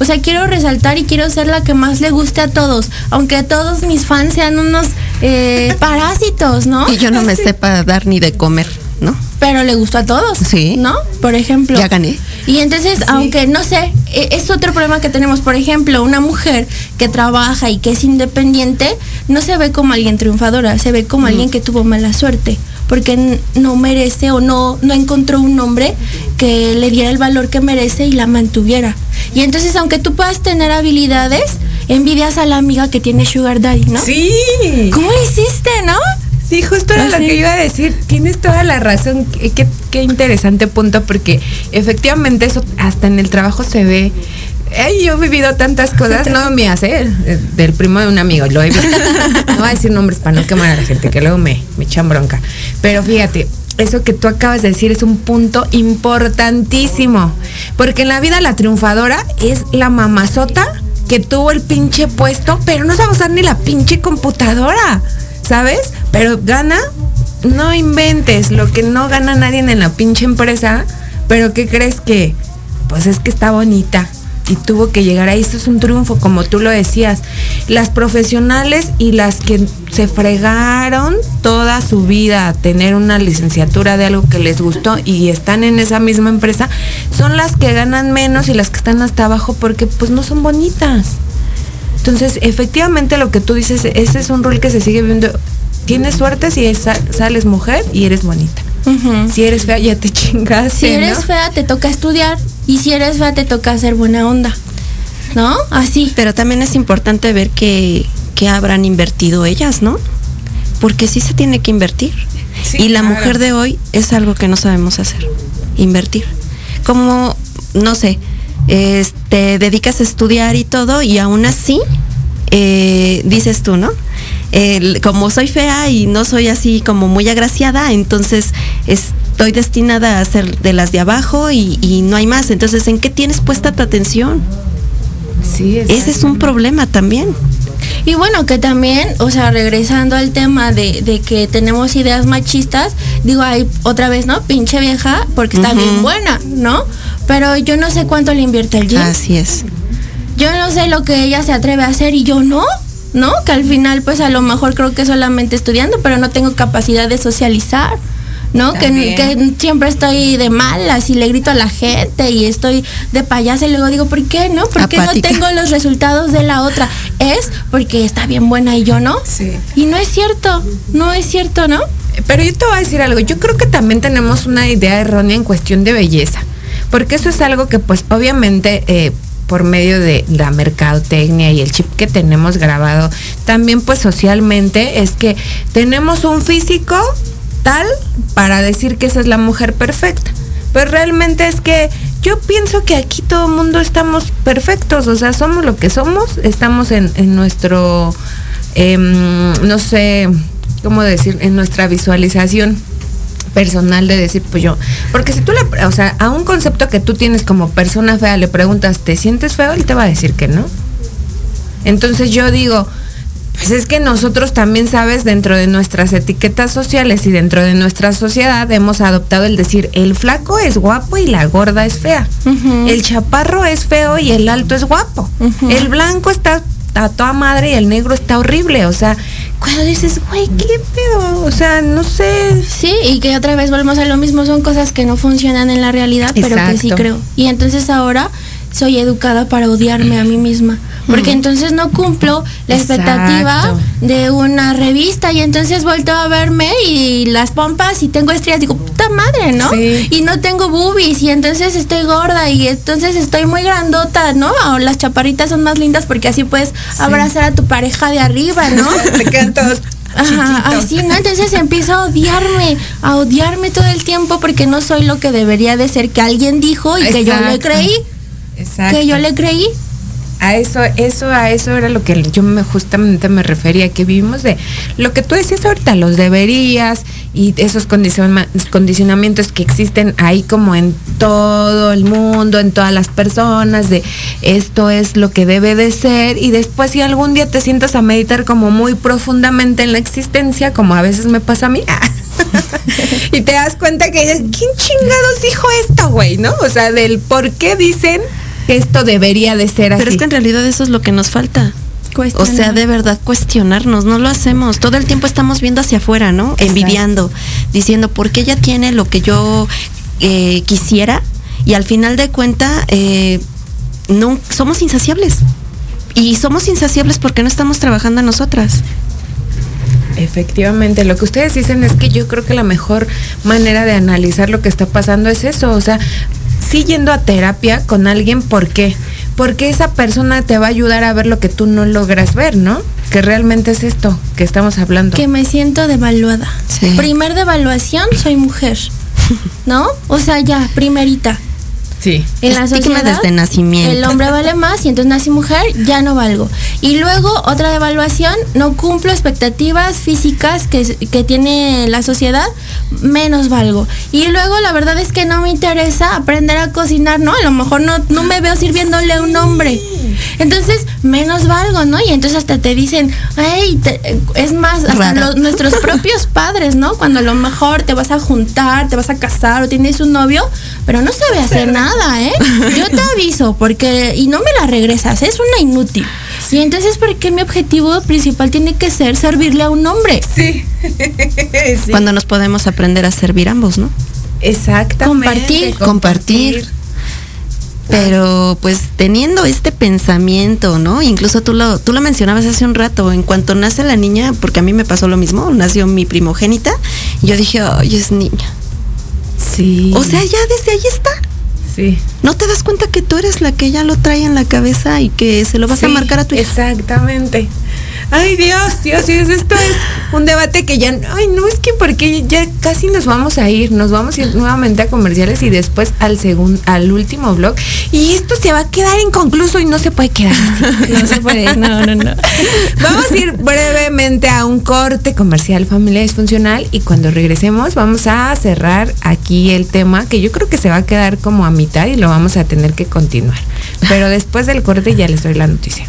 O sea, quiero resaltar y quiero ser la que más le guste a todos, aunque todos mis fans sean unos eh, <laughs> parásitos, ¿no? Y yo no me <laughs> sepa dar ni de comer, ¿no? Pero le gustó a todos, sí. ¿no? Por ejemplo. Ya gané. Y entonces, aunque no sé, e, es otro problema que tenemos. Por ejemplo, una mujer que trabaja y que es independiente, no se ve como alguien triunfadora, se ve como alguien que tuvo mala suerte porque no merece o no, no encontró un hombre que le diera el valor que merece y la mantuviera. Y entonces, aunque tú puedas tener habilidades, envidias a la amiga que tiene Sugar Daddy, ¿no? Sí. ¿Cómo lo hiciste, no? Sí, justo era lo que iba a decir. Tienes toda la razón. Qué, qué interesante punto, porque efectivamente eso hasta en el trabajo se ve yo he vivido tantas cosas, no me hace, del primo de un amigo, lo he visto. No voy a decir nombres para no quemar a la gente, que luego me, me echan bronca. Pero fíjate, eso que tú acabas de decir es un punto importantísimo. Porque en la vida la triunfadora es la mamazota que tuvo el pinche puesto, pero no sabe usar ni la pinche computadora, ¿sabes? Pero gana, no inventes, lo que no gana nadie en la pinche empresa, pero ¿qué crees que? Pues es que está bonita, y tuvo que llegar ahí. Esto es un triunfo, como tú lo decías. Las profesionales y las que se fregaron toda su vida a tener una licenciatura de algo que les gustó y están en esa misma empresa, son las que ganan menos y las que están hasta abajo porque pues no son bonitas. Entonces, efectivamente lo que tú dices, ese es un rol que se sigue viendo. Tienes suerte si sales mujer y eres bonita. Si eres fea, ya te <laughs> chingas. Si eres fea, te toca estudiar. Y si eres fea, te toca hacer buena onda. ¿No? Así. Pero también es importante ver que, que habrán invertido ellas, ¿no? Porque sí se tiene que invertir. y la mujer de hoy es algo que no sabemos hacer. Invertir. Como, no sé, te este, dedicas a estudiar y todo, y aún así, eh, dices tú, ¿no? Como soy fea y no soy así como muy agraciada, entonces estoy destinada a ser de las de abajo y, no hay más. Entonces, ¿en qué tienes puesta tu atención? Sí, Ese es un problema también. Y bueno, que también, o sea, regresando al tema de, que tenemos ideas machistas, digo, hay otra vez, ¿no? Pinche vieja, porque está bien buena, ¿no? Pero yo no sé cuánto le invierte el gym. Así es. Yo no sé lo que ella se atreve a hacer y yo no. ¿No? Que al final, pues a lo mejor creo que solamente estudiando, pero no tengo capacidad de socializar. ¿no? Que, siempre estoy de malas y le grito a la gente y estoy de payasa y luego digo, ¿por qué no? Porque no tengo los resultados de la otra. Es porque está bien buena y yo no. Sí. Y no es cierto, no es cierto, ¿no? Pero yo te voy a decir algo, yo creo que también tenemos una idea errónea en cuestión de belleza, porque eso es algo que pues obviamente... Eh, por medio de la mercadotecnia y el chip que tenemos grabado, también pues socialmente es que tenemos un físico tal para decir que esa es la mujer perfecta. Pero realmente es que yo pienso que aquí todo el mundo estamos perfectos, o sea, somos lo que somos, estamos en, en nuestro, em, no sé, ¿cómo decir? En nuestra visualización personal de decir, pues yo, porque si tú le, o sea, a un concepto que tú tienes como persona fea le preguntas, ¿te sientes feo? Él te va a decir que no. Entonces yo digo, pues es que nosotros también, sabes, dentro de nuestras etiquetas sociales y dentro de nuestra sociedad hemos adoptado el decir, el flaco es guapo y la gorda es fea. El chaparro es feo y el alto es guapo. El blanco está a toda madre y el negro está horrible. O sea, cuando dices, güey, ¿qué pedo? O sea, no sé. Sí, y que otra vez volvemos a lo mismo, son cosas que no funcionan en la realidad, pero que sí creo. Y entonces ahora soy educada para odiarme a mí misma, porque entonces no cumplo la expectativa Exacto. de una revista y entonces vuelto a verme y las pompas y tengo estrías, digo, puta madre, ¿no? Sí. Y no tengo boobies y entonces estoy gorda y entonces estoy muy grandota, ¿no? O las chaparritas son más lindas porque así puedes abrazar a tu pareja de arriba, ¿no? <laughs> Te quedan todos Ajá, así, ¿no? Entonces empiezo a odiarme, a odiarme todo el tiempo porque no soy lo que debería de ser que alguien dijo y que yo le creí, Exacto. que yo le creí. A eso, eso, a eso era lo que yo me justamente me refería, que vivimos de lo que tú decías ahorita, los deberías y esos condiciona- condicionamientos que existen ahí como en todo el mundo, en todas las personas, de esto es lo que debe de ser, y después si algún día te sientas a meditar como muy profundamente en la existencia, como a veces me pasa a mí, <laughs> y te das cuenta que dices, ¿quién chingados dijo esto, güey? ¿No? O sea, del por qué dicen esto debería de ser así. Pero es que en realidad eso es lo que nos falta. O sea, de verdad, cuestionarnos, no lo hacemos. Todo el tiempo estamos viendo hacia afuera, ¿no? Envidiando, diciendo, ¿por qué ella tiene lo que yo eh, quisiera? Y al final de cuenta, eh, no, somos insaciables. Y somos insaciables porque no estamos trabajando en nosotras. Efectivamente, lo que ustedes dicen es que yo creo que la mejor manera de analizar lo que está pasando es eso, o sea, sí yendo a terapia con alguien, ¿por qué? Porque esa persona te va a ayudar a ver lo que tú no logras ver, ¿no? Que realmente es esto que estamos hablando. Que me siento devaluada. Sí. Primer devaluación, soy mujer. ¿No? O sea, ya, primerita. Sí. En la Estigma sociedad, desde nacimiento. El hombre vale más y entonces nací mujer, ya no valgo. Y luego otra devaluación, no cumplo expectativas físicas que, que tiene la sociedad, menos valgo. Y luego la verdad es que no me interesa aprender a cocinar, ¿no? A lo mejor no, no me veo sirviéndole a un hombre. Entonces, menos valgo, ¿no? Y entonces hasta te dicen, hey, te- es más, hasta los- nuestros <laughs> propios padres, ¿no? Cuando a lo mejor te vas a juntar, te vas a casar o tienes un novio, pero no sabe hacer nada, ¿eh? <laughs> Yo te aviso, porque, y no me la regresas, es una inútil. Y entonces, ¿por qué mi objetivo principal tiene que ser servirle a un hombre? Sí. <laughs> Sí. Cuando nos podemos aprender a servir ambos, ¿no? Exactamente. Compartir. Compartir. Pero pues teniendo este pensamiento, ¿no? Incluso tú lo, tú lo mencionabas hace un rato, en cuanto nace la niña, porque a mí me pasó lo mismo, nació mi primogénita, y yo dije, ay, es niña. Sí. O sea, ya desde ahí está. Sí. ¿No te das cuenta que tú eres la que ya lo trae en la cabeza y que se lo vas a marcar a tu hija? Exactamente. Ay, Dios, Dios, Dios, esto es un debate que ya, ay, no, es que porque ya casi nos vamos a ir, nos vamos a ir nuevamente a comerciales y después al segundo, al último blog. Y esto se va a quedar inconcluso y no se puede quedar así. <laughs> No se puede, no, no, no. <laughs> Vamos a ir brevemente a un corte comercial familia disfuncional y cuando regresemos vamos a cerrar aquí el tema que yo creo que se va a quedar como a mitad y lo vamos a tener que continuar. Pero después del corte ya les doy la noticia.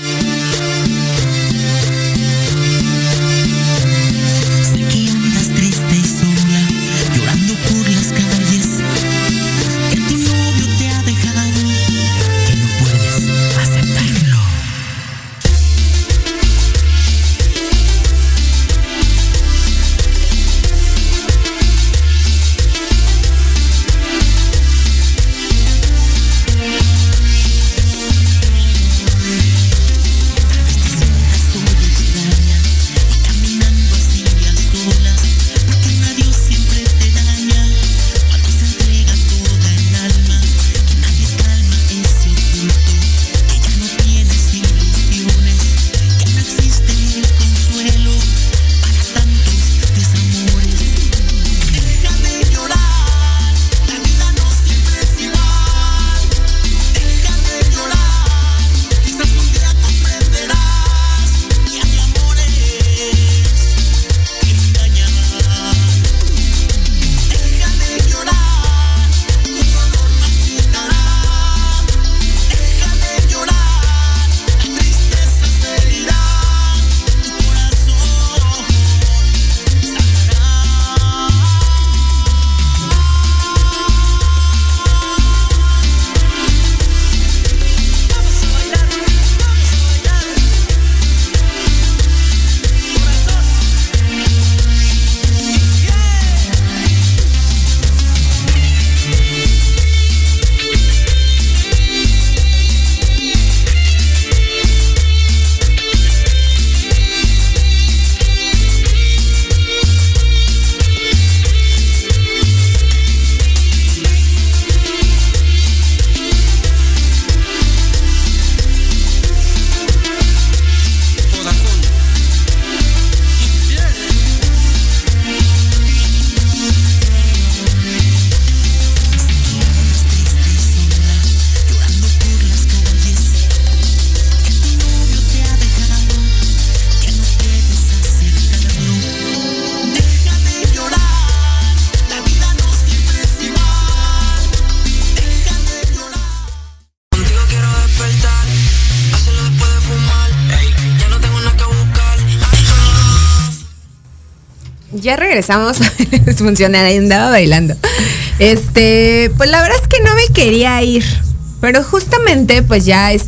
Ya regresamos. <laughs> Funciona, andaba bailando. Este, pues la verdad es que no me quería ir. Pero justamente, pues ya es,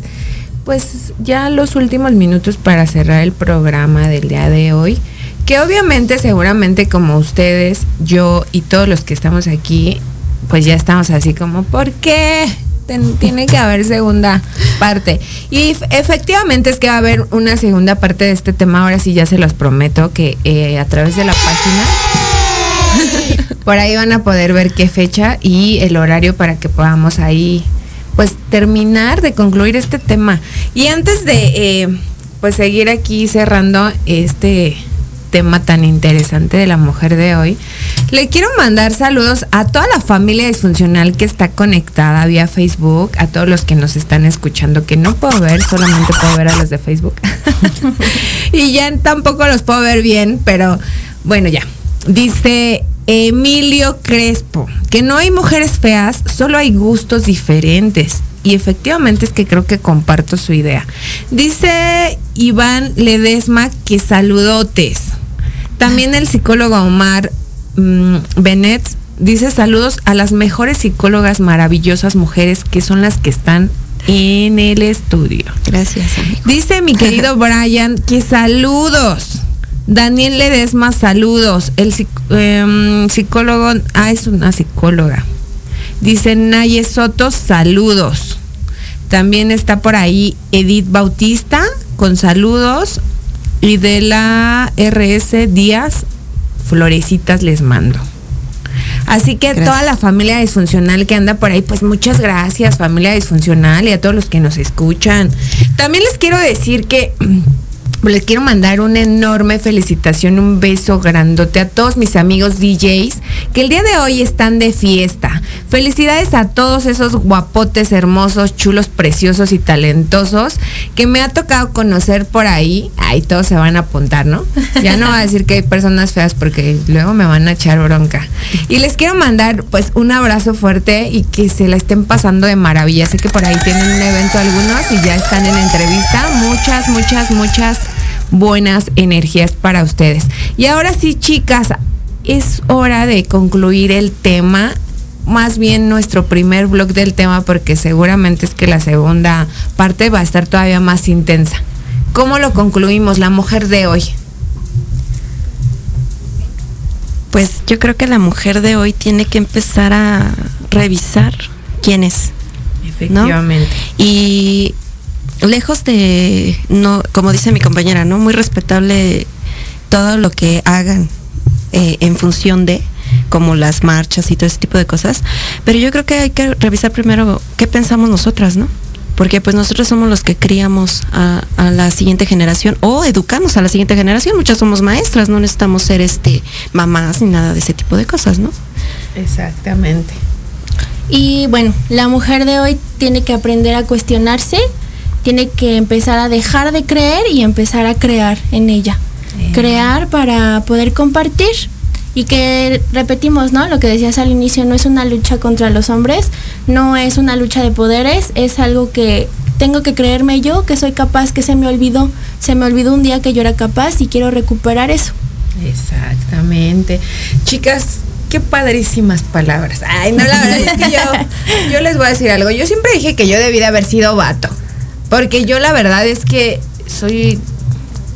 pues ya los últimos minutos para cerrar el programa del día de hoy. Que obviamente, seguramente como ustedes, yo y todos los que estamos aquí, pues ya estamos así como, ¿por qué? Tiene que haber segunda parte. Y efectivamente es que va a haber una segunda parte de este tema, ahora sí ya se los prometo, que eh, a través de la página, <laughs> por ahí van a poder ver qué fecha y el horario para que podamos ahí, pues terminar de concluir este tema. Y antes de, eh, pues seguir aquí cerrando este tema tan interesante de la mujer de hoy, le quiero mandar saludos a toda la familia disfuncional que está conectada vía Facebook, a todos los que nos están escuchando, que no puedo ver, solamente puedo ver a los de Facebook. <laughs> y ya tampoco los puedo ver bien, pero bueno, ya. Dice Emilio Crespo, que no hay mujeres feas, solo hay gustos diferentes. Y efectivamente es que creo que comparto su idea. Dice Iván Ledesma que saludotes. También el psicólogo Omar mm, Bennett dice saludos a las mejores psicólogas maravillosas mujeres que son las que están en el estudio. Gracias, amigo. Dice mi querido <laughs> Brian que saludos. Daniel Ledesma, saludos. El em, psicólogo, ah, es una psicóloga. Dice Naye Soto, saludos. También está por ahí Edith Bautista con saludos. Y de la RS Díaz, florecitas les mando. Así que Gracias. toda la familia disfuncional que anda por ahí, pues muchas gracias familia disfuncional y a todos los que nos escuchan. También les quiero decir que les quiero mandar una enorme felicitación, un beso grandote a todos mis amigos DJs que el día de hoy están de fiesta. Felicidades a todos esos guapotes hermosos, chulos, preciosos y talentosos que me ha tocado conocer por ahí. Ahí todos se van a apuntar, ¿no? Ya no voy a decir que hay personas feas porque luego me van a echar bronca. Y les quiero mandar pues un abrazo fuerte y que se la estén pasando de maravilla. Sé que por ahí tienen un evento algunos y ya están en entrevista. Muchas, muchas, muchas buenas energías para ustedes. Y ahora sí, chicas, es hora de concluir el tema, más bien nuestro primer blog del tema, porque seguramente es que la segunda parte va a estar todavía más intensa. ¿Cómo lo concluimos, la mujer de hoy? Pues yo creo que la mujer de hoy tiene que empezar a revisar quién es. Efectivamente. Y lejos de, no, como dice mi compañera, ¿no? Muy respetable todo lo que hagan eh, en función de, como las marchas y todo ese tipo de cosas. Pero yo creo que hay que revisar primero qué pensamos nosotras, ¿no? Porque pues nosotros somos los que criamos a, a la siguiente generación o educamos a la siguiente generación. Muchas somos maestras, no necesitamos ser este mamás ni nada de ese tipo de cosas, ¿no? Exactamente. Y bueno, la mujer de hoy tiene que aprender a cuestionarse, tiene que empezar a dejar de creer y empezar a crear en ella. Crear para poder compartir. Y que repetimos, ¿no? Lo que decías al inicio, no es una lucha contra los hombres, no es una lucha de poderes, es algo que tengo que creerme yo, que soy capaz, que se me olvidó. Se me olvidó un día que yo era capaz y quiero recuperar eso. Exactamente. Chicas, qué padrísimas palabras. Ay, no, la verdad es que yo, <laughs> yo les voy a decir algo. Yo siempre dije que yo debí de haber sido vato. Porque yo la verdad es que soy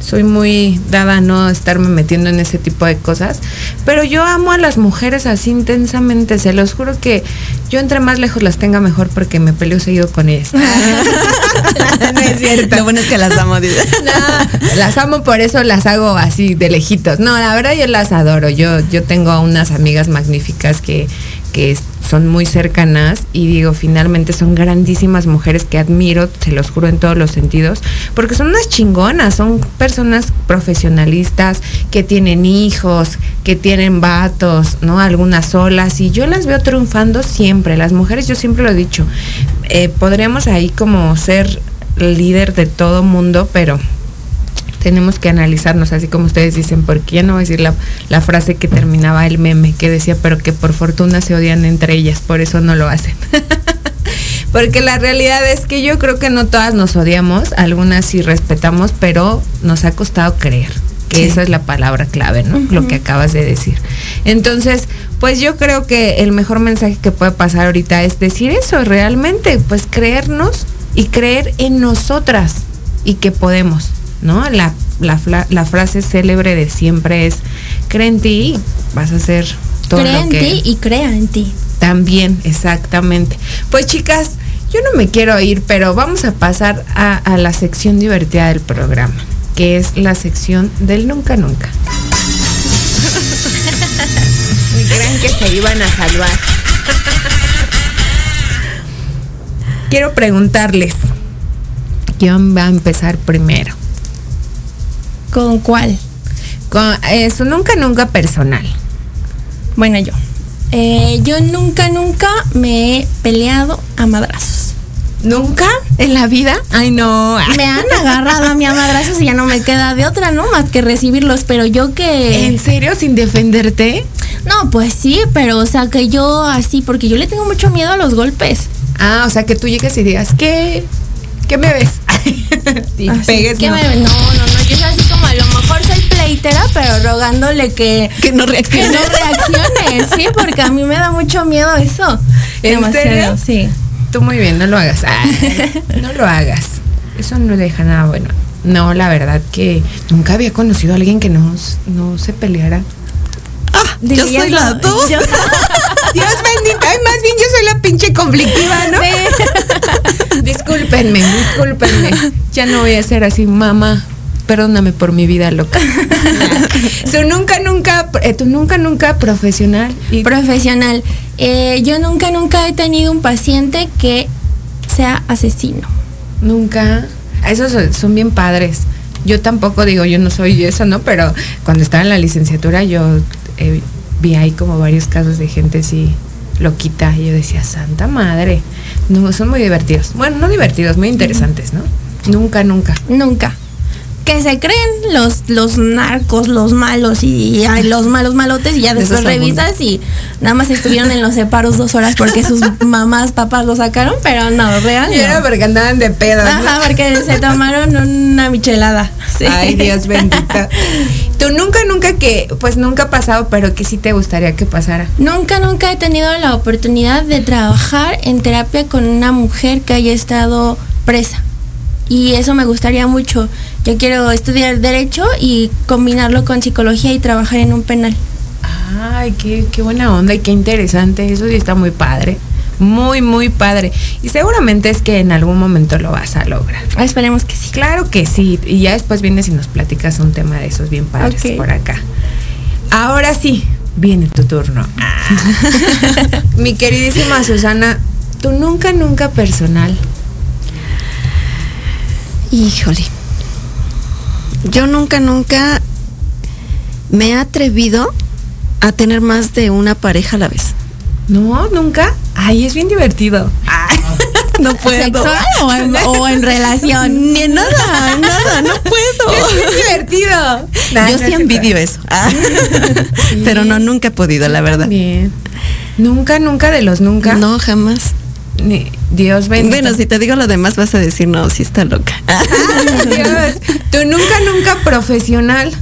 soy muy dada a no estarme metiendo en ese tipo de cosas, pero yo amo a las mujeres así intensamente, se los juro que yo entre más lejos las tenga mejor porque me peleo seguido con ellas. <laughs> <laughs> no es cierto. Lo bueno es que las amo, dice. <laughs> No, las amo, por eso las hago así de lejitos. No, la verdad yo las adoro. Yo, yo tengo unas amigas magníficas que, que son muy cercanas y digo, finalmente son grandísimas mujeres que admiro, se los juro en todos los sentidos, porque son unas chingonas, son personas profesionalistas que tienen hijos, que tienen vatos, ¿no? Algunas solas y yo las veo triunfando siempre. Las mujeres, yo siempre lo he dicho, eh, podríamos ahí como ser líder de todo mundo, pero tenemos que analizarnos, así como ustedes dicen, porque ya no voy a decir la, la, frase que terminaba el meme, que decía, pero que por fortuna se odian entre ellas, por eso no lo hacen. <laughs> porque la realidad es que yo creo que no todas nos odiamos, algunas sí respetamos, pero nos ha costado creer. que esa es la palabra clave, ¿no? Lo que acabas de decir. Entonces, pues yo creo que el mejor mensaje que puede pasar ahorita es decir eso, realmente, pues creernos y creer en nosotras y que podemos, ¿no? La, la, la frase célebre de siempre es, cree en ti y vas a hacer todo Crea lo en que... ti y crea en ti. También, exactamente. Pues chicas, yo no me quiero ir, pero vamos a pasar a, a la sección divertida del programa, que es la sección del nunca nunca. Y creen que se iban a salvar. Quiero preguntarles, ¿quién va a empezar primero? ¿Con cuál? Con su nunca nunca personal. Bueno, yo. Eh, yo nunca, nunca me he peleado a madrazos. ¿Nunca en la vida? Ay, no. Me han agarrado a mi a madrazos y ya no me queda de otra, ¿no? Más que recibirlos, pero yo que... ¿En serio sin defenderte? No, pues sí, pero o sea que yo así, porque yo le tengo mucho miedo a los golpes. Ah, o sea que tú llegues y digas, ¿qué, qué me ves? <laughs> y Así pegues. que no. me- no, no, no, yo soy así como pero rogándole que, Que no que reaccione. no reaccione, sí, porque a mí me da mucho miedo eso. ¿En Demasiado, serio? Sí. Tú muy bien, no lo hagas. Ay, <laughs> no lo hagas. Eso no deja nada bueno. No, la verdad que nunca había conocido a alguien que no, no se peleara. Ah, yo soy la dos. yo- <laughs> Dios bendito. Ay, más bien yo soy la pinche conflictiva, ¿no? <laughs> discúlpenme, discúlpenme. Ya no voy a ser así, mamá. Perdóname por mi vida loca. <laughs> Tú nunca, nunca, eh, tú nunca, nunca profesional. Y Profesional. Eh, yo nunca, nunca he tenido un paciente que sea asesino. Nunca. Esos son, son bien padres. Yo tampoco digo, yo no soy eso, ¿no? Pero cuando estaba en la licenciatura yo eh, vi ahí como varios casos de gente así loquita y yo decía, santa madre. No, son muy divertidos. Bueno, no divertidos, muy interesantes, ¿no? Nunca, nunca. Nunca. Que se creen los, los narcos, los malos y los malos malotes y ya De después revisas y nada más estuvieron en los separos dos horas porque sus <laughs> mamás, papás lo sacaron, pero no, real. Y era porque andaban de pedo. ¿no? Ajá, porque se tomaron una michelada. Sí. Ay, Dios <laughs> bendito. Tú nunca, nunca que, pues nunca ha pasado, pero que sí te gustaría que pasara. Nunca, nunca he tenido la oportunidad de trabajar en terapia con una mujer que haya estado presa. Y eso me gustaría mucho. Yo quiero estudiar derecho y combinarlo con psicología y trabajar en un penal. Ay, qué, qué buena onda y qué interesante. Eso sí está muy padre. Muy, muy padre. Y seguramente es que en algún momento lo vas a lograr. Ah, Esperemos que sí. Claro que sí. Y ya después vienes y nos platicas un tema de esos bien padres por acá. Ahora sí, viene tu turno. <laughs> Mi queridísima Susana, tú nunca, nunca personal. Híjole. Yo nunca, nunca me he atrevido a tener más de una pareja a la vez. No, nunca. Ay, es bien divertido. <laughs> No puedo. ¿Sexual <laughs> o en, o en relación? <laughs> Ni nada, nada, no Es puedo. bien divertido. Nah, Yo no sí es envidio eso. Ah. Pero no, nunca he podido, la verdad. Bien. Nunca, nunca de los nunca. No, jamás. Dios bendito. Bueno, si te digo lo demás vas a decir, no, sí está loca. Ay, Dios. Tú nunca, nunca profesional.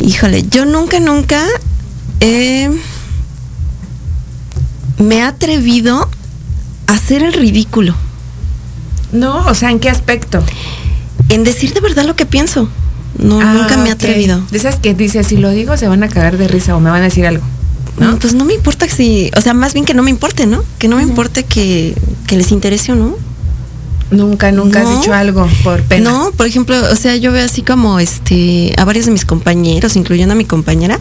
Híjole, yo nunca, nunca eh, me he atrevido a hacer el ridículo, No, o sea, ¿en qué aspecto? en decir de verdad lo que pienso. No, Ah, nunca me he atrevido. De esas que dices, si lo digo se van a cagar de risa o me van a decir algo. ¿No? Pues no me importa si, o sea, más bien que no me importe, ¿no? Que no me importe que, que les interese o no. Nunca, nunca No. has dicho algo por pena. No, por ejemplo, o sea, yo veo así como este a varios de mis compañeros, incluyendo a mi compañera,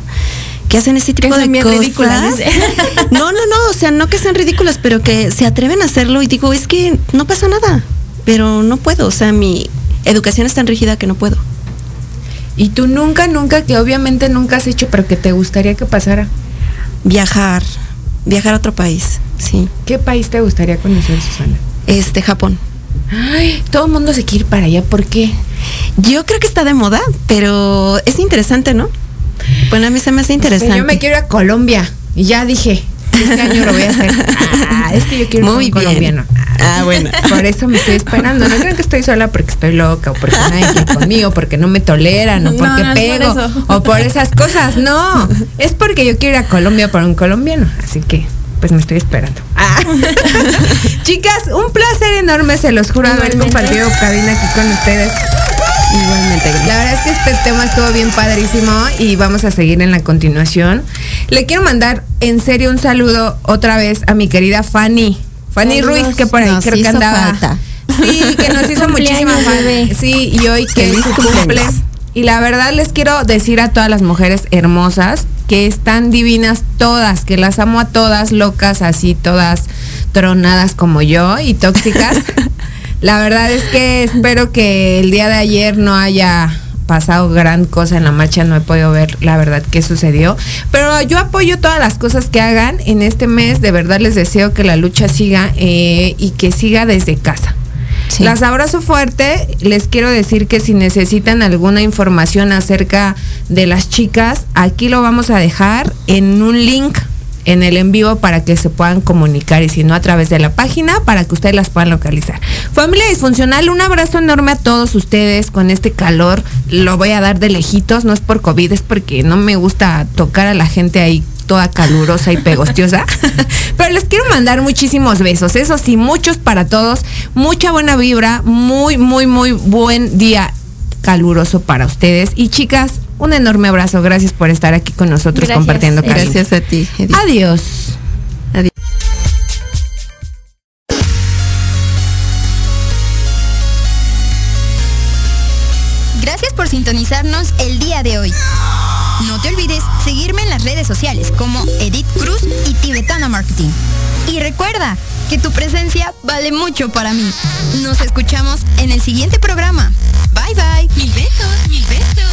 que hacen este tipo de bien cosas. ridículas. <laughs> No, no, no, o sea, no que sean ridículas, pero que se atreven a hacerlo y digo, es que no pasa nada, pero no puedo, o sea, mi educación es tan rígida que no puedo. Y tú nunca, nunca, que obviamente nunca has hecho, pero que te gustaría que pasara. Viajar, viajar a otro país, sí. ¿Qué país te gustaría conocer, Susana? Este, Japón. Ay, todo el mundo se quiere ir para allá. ¿Por qué? Yo creo que está de moda, pero es interesante, ¿no? Bueno, a mí se me hace O sea, interesante. yo me quiero ir a Colombia. Y ya dije. Este año lo voy a hacer. Ah, es que yo quiero Muy un bien. colombiano. Ah, bueno. Por eso me estoy esperando. No creo que estoy sola porque estoy loca o porque nadie quiere conmigo, porque no me toleran o No, porque no es por pego o por esas cosas. No, es porque yo quiero ir a Colombia por un colombiano. Así que, pues me estoy esperando. Ah. <laughs> Chicas, un placer enorme, se los juro, haber compartido cabina aquí con ustedes. Igualmente. La verdad es que este tema estuvo bien padrísimo y vamos a seguir en la continuación. Le quiero mandar en serio un saludo otra vez a mi querida Fanny. Fanny Saludos. Ruiz, que por ahí Nos creo que andaba. falta. Sí, que nos hizo <laughs> muchísima falta. Sí, y hoy que es su cumple. Y la verdad les quiero decir a todas las mujeres hermosas que están divinas todas, que las amo a todas locas, así todas tronadas como yo y tóxicas. <laughs> la verdad es que espero que el día de ayer no haya pasado gran cosa en la marcha, no he podido ver la verdad qué sucedió, pero yo apoyo todas las cosas que hagan en este mes, de verdad les deseo que la lucha siga eh, y que siga desde casa. Sí. Las abrazo fuerte. Les quiero decir que si necesitan alguna información acerca de las chicas, aquí lo vamos a dejar en un link en el en vivo para que se puedan comunicar y si no a través de la página para que ustedes las puedan localizar. Familia disfuncional, un abrazo enorme a todos ustedes con este calor. Lo voy a dar de lejitos, no es por COVID, es porque no me gusta tocar a la gente ahí toda calurosa y pegostiosa. <laughs> Pero les quiero mandar muchísimos besos, eso sí, muchos para todos, mucha buena vibra, muy, muy, muy buen día caluroso para ustedes. Y chicas, un enorme abrazo, gracias por estar aquí con nosotros Gracias, compartiendo cabina. Gracias a ti. Edith. Adiós. Adiós. Gracias por sintonizarnos el día de hoy. No te olvides seguirme en las redes sociales como Edith Cruz y Tibetana Marketing. Y recuerda que tu presencia vale mucho para mí. Nos escuchamos en el siguiente programa. Bye bye. Mil besos.